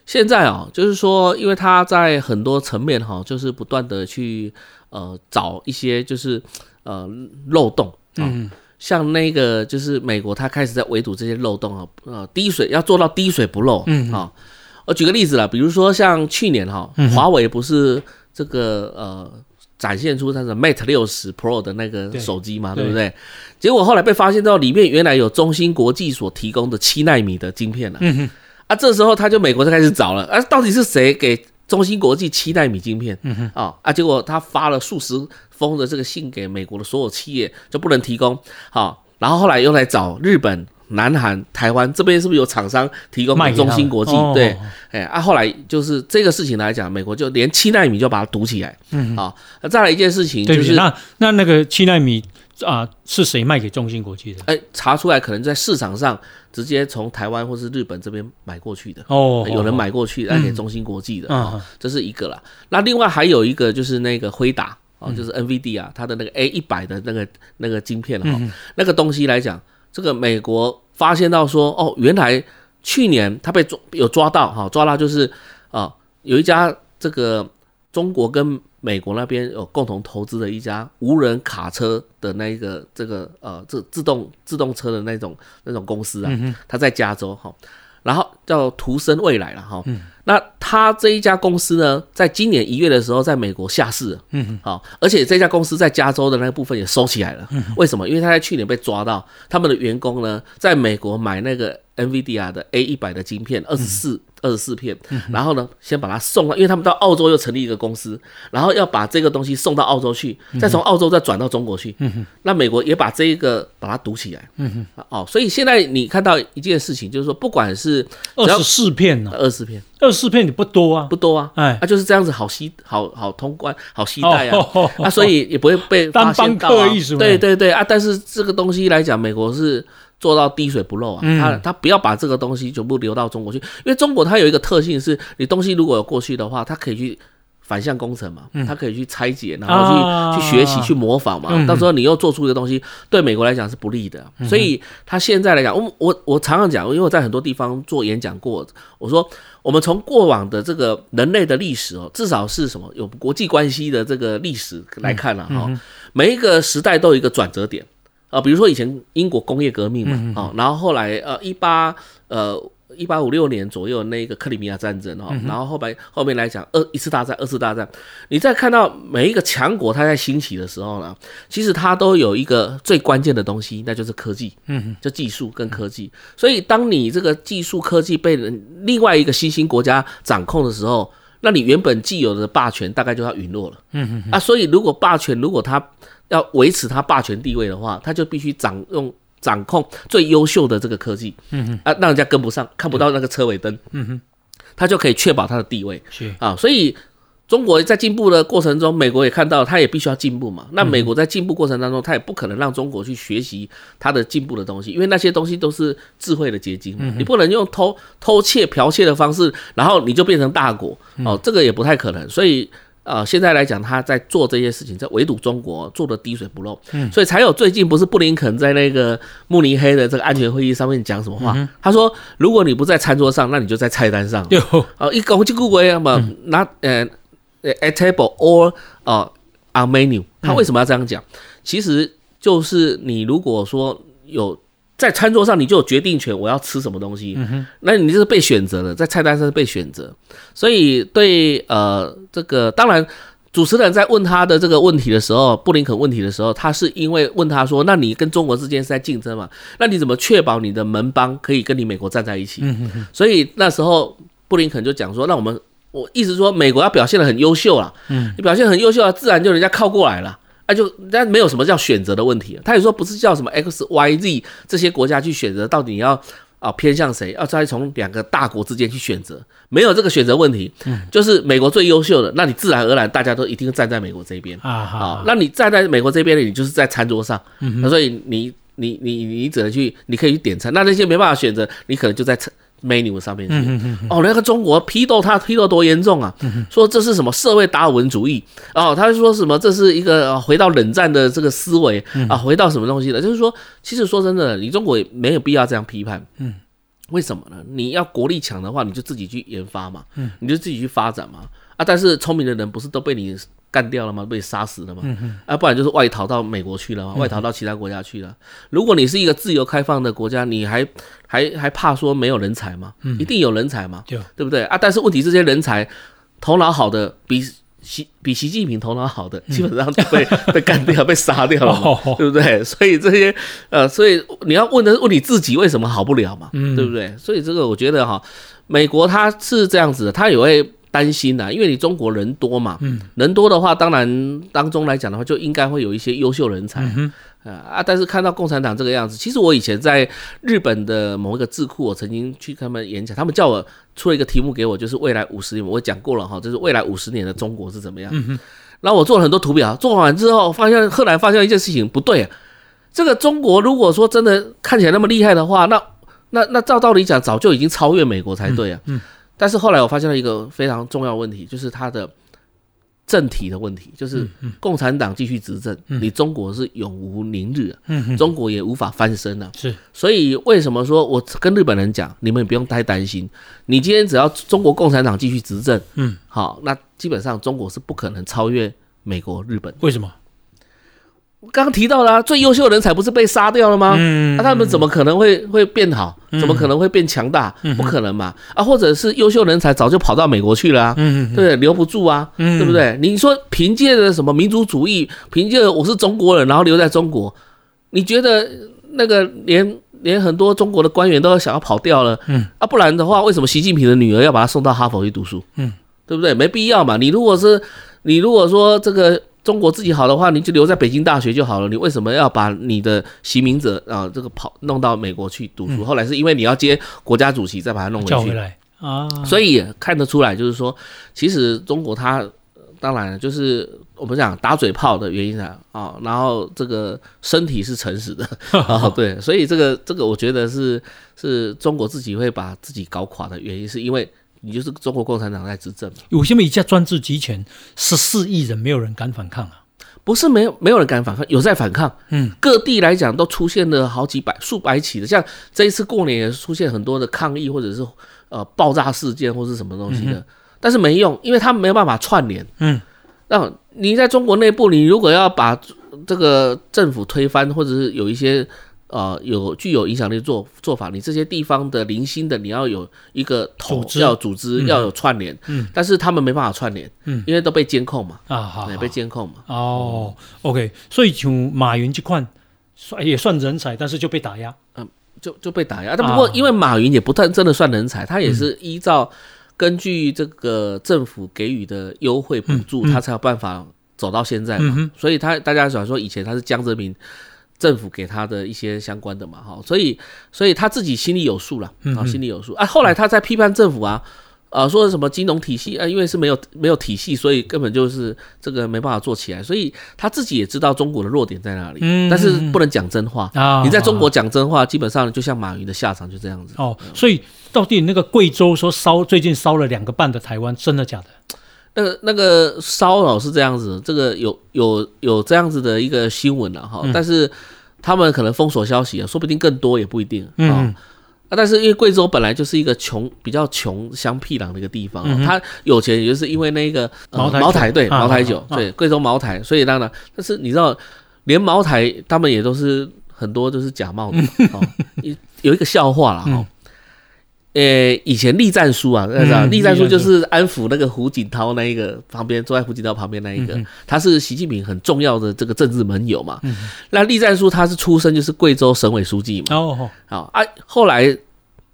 现在啊，就是说，因为他在很多层面哈，就是不断的去呃找一些就是呃漏洞嗯。像那个就是美国，它开始在围堵这些漏洞啊，呃，滴水要做到滴水不漏，嗯，好，我举个例子啦，比如说像去年哈，华为不是这个呃展现出它的 Mate 六十 Pro 的那个手机嘛，对。不对？结果后来被发现到里面原来有中芯国际所提供的七纳米的晶片了，嗯哼，啊，这时候他就美国就开始找了，啊，到底是谁给？中芯国际七纳米晶片，嗯哼，啊啊，结果他发了数十封的这个信给美国的所有企业，就不能提供，好，然后后来又来找日本南韩、台湾这边是不是有厂商提供给中芯国际？对，哎啊，后来就是这个事情来讲，美国就连七纳米就把它堵起来。嗯，好，那再来一件事情就是那那那个七纳米啊，是谁卖给中芯国际的？哎，查出来可能在市场上直接从台湾或是日本这边买过去的。哦，有人买过去来给中芯国际的啊，这是一个啦。那另外还有一个就是那个辉达啊，就是 NVD 啊，它的那个 A 一百的那个那个晶片哈，那个东西来讲。这个美国发现到说，哦，原来去年他被抓有抓到哈，抓到就是啊，有一家这个中国跟美国那边有共同投资的一家无人卡车的那一个这个呃这自动自动车的那种那种公司啊，他在加州哈，然后叫图森未来了哈。那他这一家公司呢，在今年一月的时候，在美国下市好，而且这家公司在加州的那个部分也收起来了，为什么？因为他在去年被抓到，他们的员工呢，在美国买那个 NVIDIA 的 A 一百的晶片，二十四。二十四片，然后呢，先把它送到，因为他们到澳洲又成立一个公司，然后要把这个东西送到澳洲去，再从澳洲再转到中国去。嗯，那美国也把这一个把它堵起来。嗯，哦，所以现在你看到一件事情，就是说，不管是二十四片呢，二十四片，二十四片你不多啊，不多啊，哎，那就是这样子，好吸，好好通关，好吸带啊，啊，所以也不会被发现到。对对对啊，但是这个东西来讲，美国是。做到滴水不漏啊，他他不要把这个东西全部流到中国去，因为中国它有一个特性是，你东西如果有过去的话，它可以去反向工程嘛，它可以去拆解，然后去去学习、去模仿嘛。到时候你又做出一个东西，对美国来讲是不利的。所以他现在来讲，我我我常常讲，因为我在很多地方做演讲过，我说我们从过往的这个人类的历史哦，至少是什么有国际关系的这个历史来看了哈，每一个时代都有一个转折点。啊，比如说以前英国工业革命嘛，啊，然后后来呃一八呃一八五六年左右那个克里米亚战争哦，然后后来后面来讲二一次大战、二次大战，你再看到每一个强国它在兴起的时候呢，其实它都有一个最关键的东西，那就是科技，嗯，就技术跟科技。所以当你这个技术科技被人另外一个新兴国家掌控的时候，那你原本既有的霸权大概就要陨落了，嗯嗯。啊，所以如果霸权如果它要维持他霸权地位的话，他就必须掌用掌控最优秀的这个科技，嗯哼，啊，让人家跟不上，看不到那个车尾灯，嗯哼，他就可以确保他的地位，是。啊，所以中国在进步的过程中，美国也看到，他也必须要进步嘛。那美国在进步过程当中，他也不可能让中国去学习他的进步的东西，因为那些东西都是智慧的结晶，你不能用偷偷窃、剽窃的方式，然后你就变成大国，哦，这个也不太可能，所以。呃，现在来讲，他在做这些事情，在围堵中国，做的滴水不漏，嗯，所以才有最近不是布林肯在那个慕尼黑的这个安全会议上面讲什么话？嗯、他说，如果你不在餐桌上，那你就在菜单上。有啊，一讲就过呀嘛，not 呃 at table or 呃 on menu。他为什么要这样讲？其实就是你如果说有。在餐桌上，你就有决定权，我要吃什么东西，那你就是被选择了，在菜单上是被选择。所以对呃这个，当然主持人在问他的这个问题的时候，布林肯问题的时候，他是因为问他说，那你跟中国之间是在竞争嘛？那你怎么确保你的盟邦可以跟你美国站在一起？所以那时候布林肯就讲说，那我们我意思说，美国要表现得很优秀啦，你表现很优秀啊，自然就人家靠过来了。啊，就但没有什么叫选择的问题。他也说不是叫什么 X、Y、Z 这些国家去选择，到底你要啊偏向谁？要再从两个大国之间去选择，没有这个选择问题。嗯，就是美国最优秀的，那你自然而然大家都一定站在美国这边啊。好，那你站在美国这边的，你就是在餐桌上。嗯，那所以你你你你只能去，你可以去点餐。那那些没办法选择，你可能就在餐。Menu 上面去哦，那个中国批斗他批斗多严重啊！说这是什么社会达尔文主义哦，他说什么这是一个回到冷战的这个思维啊，回到什么东西的？就是说，其实说真的，你中国也没有必要这样批判。嗯，为什么呢？你要国力强的话，你就自己去研发嘛，你就自己去发展嘛。啊，但是聪明的人不是都被你干掉了吗？被杀死了吗？啊，不然就是外逃到美国去了吗？外逃到其他国家去了。如果你是一个自由开放的国家，你还还还怕说没有人才吗？一定有人才嘛，对不对啊？但是问题，这些人才头脑好的比习比习近平头脑好的，基本上都被 被干掉、被杀掉了嘛，对不对？所以这些呃，所以你要问的是问你自己为什么好不了嘛，对不对？所以这个我觉得哈，美国它是这样子的，它也会。担心呐，因为你中国人多嘛，嗯，人多的话，当然当中来讲的话，就应该会有一些优秀人才，嗯啊，但是看到共产党这个样子，其实我以前在日本的某一个智库，我曾经去他们演讲，他们叫我出了一个题目给我，就是未来五十年，我讲过了哈，就是未来五十年的中国是怎么样。嗯。然后我做了很多图表，做完之后发现，后来发现一件事情不对啊，这个中国如果说真的看起来那么厉害的话，那那那照道理讲，早就已经超越美国才对啊。嗯。但是后来我发现了一个非常重要的问题，就是它的。政体的问题就是，共产党继续执政，你中国是永无宁日，中国也无法翻身了。是，所以为什么说我跟日本人讲，你们也不用太担心，你今天只要中国共产党继续执政，嗯，好，那基本上中国是不可能超越美国、日本。为什么？刚刚提到了、啊、最优秀的人才不是被杀掉了吗？嗯，那、啊、他们怎么可能会会变好？怎么可能会变强大？不可能嘛！啊，或者是优秀人才早就跑到美国去了啊？嗯嗯，对，留不住啊，对不对？你说凭借着什么民族主义，凭借着我是中国人，然后留在中国，你觉得那个连连很多中国的官员都要想要跑掉了？嗯，啊，不然的话，为什么习近平的女儿要把他送到哈佛去读书？嗯，对不对？没必要嘛！你如果是你如果说这个。中国自己好的话，你就留在北京大学就好了。你为什么要把你的习明泽啊这个跑弄到美国去读书？嗯、后来是因为你要接国家主席，再把他弄回去。叫回来啊！所以看得出来，就是说，其实中国它当然就是我们讲打嘴炮的原因啊啊，然后这个身体是诚实的 啊，对，所以这个这个我觉得是是中国自己会把自己搞垮的原因，是因为。你就是中国共产党在执政嘛？有些么一家专制集权，十四亿人没有人敢反抗啊？不是没有没有人敢反抗，有在反抗。嗯，各地来讲都出现了好几百、数百起的，像这一次过年也是出现很多的抗议或者是呃爆炸事件或是什么东西的，嗯、但是没用，因为他们没有办法串联。嗯，那你在中国内部，你如果要把这个政府推翻，或者是有一些。呃，有具有影响力的做做法，你这些地方的零星的，你要有一个头，组织。要组织，嗯、要有串联，嗯，但是他们没办法串联，嗯，因为都被监控嘛，啊，好，被监控嘛，哦，OK，所以像马云这块算也算人才，但是就被打压，嗯，就就被打压，但不过因为马云也不算真的算人才，他也是依照根据这个政府给予的优惠补助，嗯、他才有办法走到现在嘛，嗯、所以他大家想说以前他是江泽民。政府给他的一些相关的嘛，哈，所以所以他自己心里有数了，啊，心里有数啊。后来他在批判政府啊，呃，说什么金融体系啊，因为是没有没有体系，所以根本就是这个没办法做起来。所以他自己也知道中国的弱点在哪里，但是不能讲真话啊。你在中国讲真话，基本上就像马云的下场就这样子。哦，所以到底那个贵州说烧最近烧了两个半的台湾，真的假的？那个那个骚扰是这样子，这个有有有这样子的一个新闻了哈，嗯、但是他们可能封锁消息啊，说不定更多也不一定、嗯、啊。但是因为贵州本来就是一个穷比较穷乡僻壤的一个地方，嗯、哼。他有钱也就是因为那个茅台、呃、茅台对茅台酒对贵州茅台，所以当然，但是你知道连茅台他们也都是很多都是假冒的，哦，有一个笑话了哈。嗯呃，以前栗战书啊，知道栗战书就是安抚那个胡锦涛那一个旁边坐在胡锦涛旁边那一个，他是习近平很重要的这个政治盟友嘛。那栗战书他是出身就是贵州省委书记嘛。哦，好啊，后来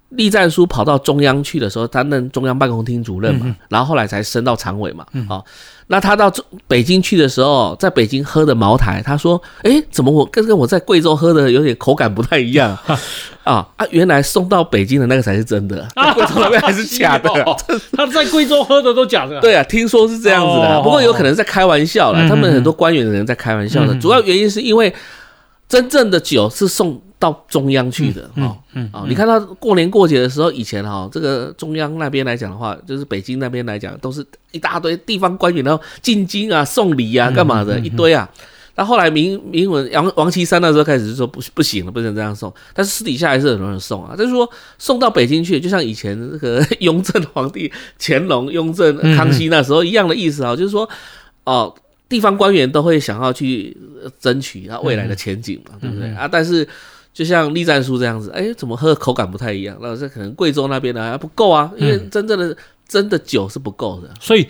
栗战书跑到中央去的时候，担任中央办公厅主任嘛，然后后来才升到常委嘛。好。那他到北京去的时候，在北京喝的茅台，他说：“哎，怎么我跟跟我在贵州喝的有点口感不太一样 啊啊！原来送到北京的那个才是真的，贵州那边还是假的。他在贵州喝的都假的。对啊，听说是这样子的，不过有可能在开玩笑啦。他们很多官员的人在开玩笑的，主要原因是因为真正的酒是送。”到中央去的啊啊！你看到过年过节的时候，以前哈，这个中央那边来讲的话，就是北京那边来讲，都是一大堆地方官员，然后进京啊、送礼啊、干嘛的一堆啊。那后来明明文王王岐山那时候开始就说不不行了，不能这样送，但是私底下还是很多人送啊。就是说送到北京去，就像以前这个 雍正皇帝乾隆、雍正、康熙那时候一样的意思啊，就是说哦，地方官员都会想要去争取他未来的前景嘛，对不对啊？但是。就像栗战书这样子，哎，怎么喝口感不太一样？那这可能贵州那边的还不够啊，因为真正的、嗯、真的酒是不够的。所以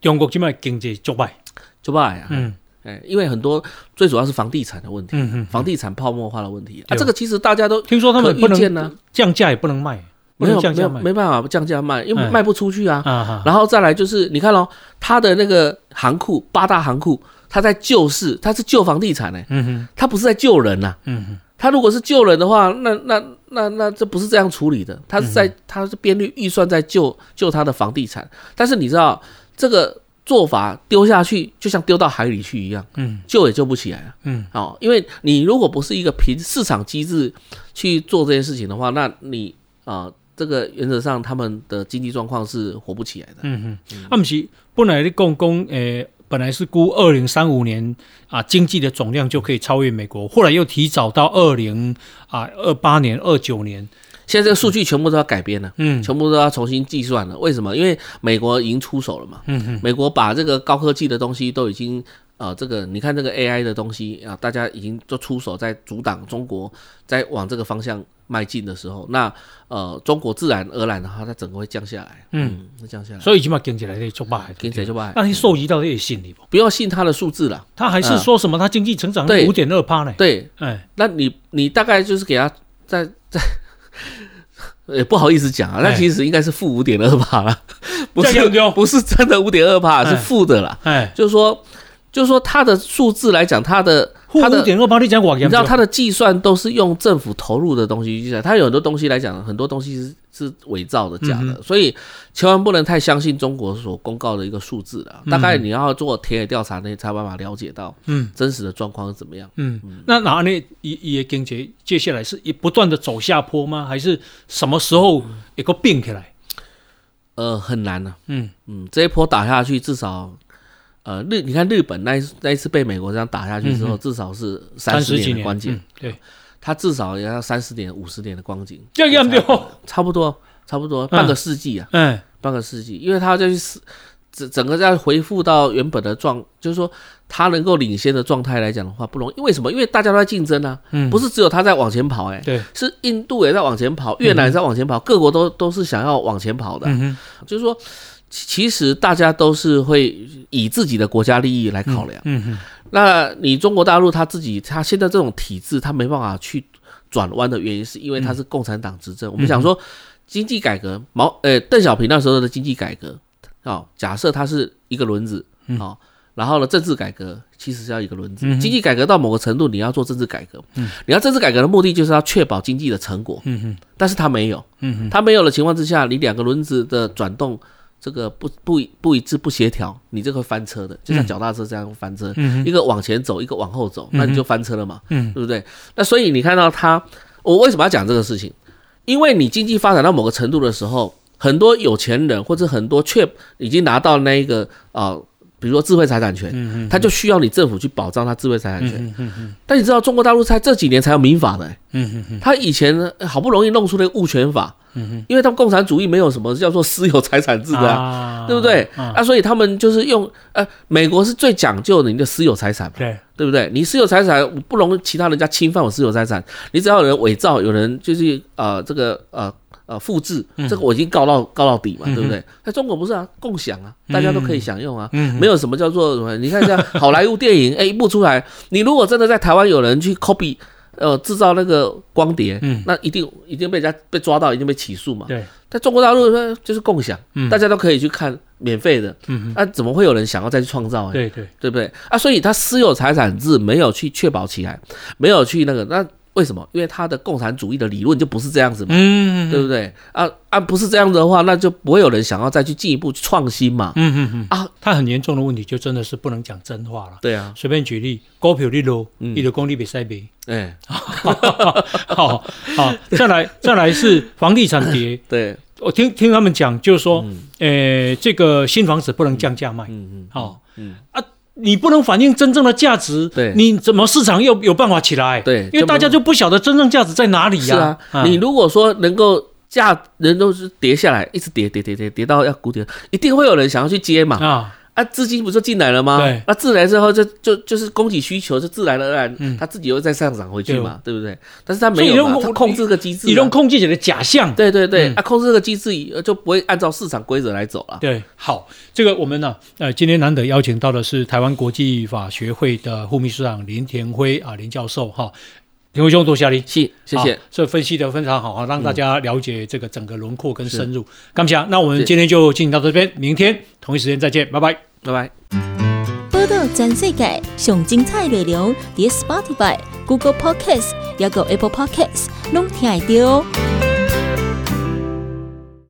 中国今麦经济就败。就败啊，嗯，哎，因为很多最主要是房地产的问题，房地产泡沫化的问题啊，这个其实大家都听说他们不能降价也不能卖，没有没有没办法降价卖，因为卖不出去啊。嗯、然后再来就是你看喽，他的那个行库八大行库，他在救市，他是救房地产呢、欸。嗯。哼，他不是在救人呐、啊。嗯哼，他如果是救人的话，那那那那这不是这样处理的，他是在他是编列预算在救救他的房地产。但是你知道这个做法丢下去，就像丢到海里去一样，嗯，救也救不起来啊。嗯，哦，因为你如果不是一个凭市场机制去做这件事情的话，那你啊。呃这个原则上，他们的经济状况是活不起来的。嗯哼，啊，不是，本来你讲讲，诶，本来是估二零三五年啊，经济的总量就可以超越美国，后来又提早到二零啊二八年、二九年，现在这个数据全部都要改编了，嗯，全部都要重新计算了。为什么？因为美国已经出手了嘛。嗯哼，美国把这个高科技的东西都已经。啊、呃，这个你看这个 AI 的东西啊，大家已经都出手在阻挡中国在往这个方向迈进的时候，那呃，中国自然而然的话，它整个会降下来，嗯，会降下来。所以起码跟起来得做吧，跟起来做吧。那你受益到这些信你不？不要信他的数字了，他还是说什么？他经济成长五点二趴呢？对，哎，那你你大概就是给他在在，也不好意思讲啊，那其实应该是负五点二趴了，不是不是真的五点二趴，是负的啦，哎，就是说。就是说，它的数字来讲，它的它的点二八，你讲，你知道它的计算都是用政府投入的东西计算，它有很多东西来讲，很多东西是是伪造的、假的，嗯、所以千万不能太相信中国所公告的一个数字了。嗯、大概你要做田野调查，那才有办法了解到，嗯，真实的状况是怎么样。嗯，嗯那哪里也也经济接下来是一不断的走下坡吗？还是什么时候一个变起来？呃，很难呢、啊。嗯嗯，这一波打下去，至少。呃，日你看日本那一那一次被美国这样打下去之后，嗯、至少是三十年的光景，嗯、对，它至少也要三十年、五十年的光景，这样子差不多，差不多半个世纪啊，嗯，半个世纪，因为它就是整整个在恢复到原本的状，就是说它能够领先的状态来讲的话不容易，为什么？因为大家都在竞争啊，嗯，不是只有它在往前跑、欸，哎，对，是印度也在往前跑，越南也在往前跑，嗯、各国都都是想要往前跑的，嗯，就是说。其实大家都是会以自己的国家利益来考量。嗯嗯。那你中国大陆他自己，他现在这种体制，他没办法去转弯的原因，是因为他是共产党执政。我们想说，经济改革，毛呃邓小平那时候的经济改革，哦，假设它是一个轮子，哦，然后呢，政治改革其实是要一个轮子。经济改革到某个程度，你要做政治改革。嗯。你要政治改革的目的就是要确保经济的成果。嗯嗯。但是他没有。嗯嗯。他没有的情况之下，你两个轮子的转动。这个不不不一致不协调，你这个会翻车的，就像脚踏车这样翻车，嗯、一个往前走，一个往后走，嗯、那你就翻车了嘛，嗯、对不对？那所以你看到他，我为什么要讲这个事情？因为你经济发展到某个程度的时候，很多有钱人或者很多却已经拿到那一个啊。呃比如说智慧财产权，他就需要你政府去保障他智慧财产权。但你知道中国大陆才这几年才有民法的、欸，他以前好不容易弄出了物权法，因为他们共产主义没有什么叫做私有财产制的、啊，对不对？啊，所以他们就是用呃，美国是最讲究的你的私有财产，对对不对？你私有财产不容其他人家侵犯我私有财产，你只要有人伪造，有人就是呃这个呃。呃，复制这个我已经告到告到底嘛，对不对？在中国不是啊，共享啊，大家都可以享用啊，没有什么叫做什么。你看一下好莱坞电影，哎，一部出来，你如果真的在台湾有人去 copy，呃，制造那个光碟，那一定一定被人家被抓到，一定被起诉嘛。对，在中国大陆说就是共享，大家都可以去看，免费的。嗯，那怎么会有人想要再去创造？对对，对不对？啊，所以他私有财产制没有去确保起来，没有去那个那。为什么？因为他的共产主义的理论就不是这样子嘛，嗯，对不对？啊啊，不是这样子的话，那就不会有人想要再去进一步去创新嘛，嗯嗯嗯。啊，他很严重的问题就真的是不能讲真话了。对啊，随便举例，高票你落，你的功力比赛比，哎，好好，再来再来是房地产跌，对，我听听他们讲，就是说，诶，这个新房子不能降价卖，嗯嗯，好，嗯。啊。你不能反映真正的价值，对，你怎么市场又有办法起来？对，因为大家就不晓得真正价值在哪里呀。是啊，你如果说能够价人都是跌下来，一直跌跌跌跌跌到要谷底，一定会有人想要去接嘛。啊。啊，资金不就进来了吗？对，那自然之后就就就是供给需求就自然而然，它自己又再上涨回去嘛，对不对？但是它没有嘛，它控制这个机制，你用控制起来的假象，对对对，啊，控制这个机制就不会按照市场规则来走了。对，好，这个我们呢，呃，今天难得邀请到的是台湾国际法学会的副秘书长林田辉啊，林教授哈。田辉兄多谢你，谢谢谢，这分析的非常好，让大家了解这个整个轮廓跟深入。感谢，那我们今天就进行到这边，明天同一时间再见，拜拜，拜拜。报道全世界上精彩内容，伫 Spotify、Google Podcasts，还有 Apple Podcasts，拢听得到。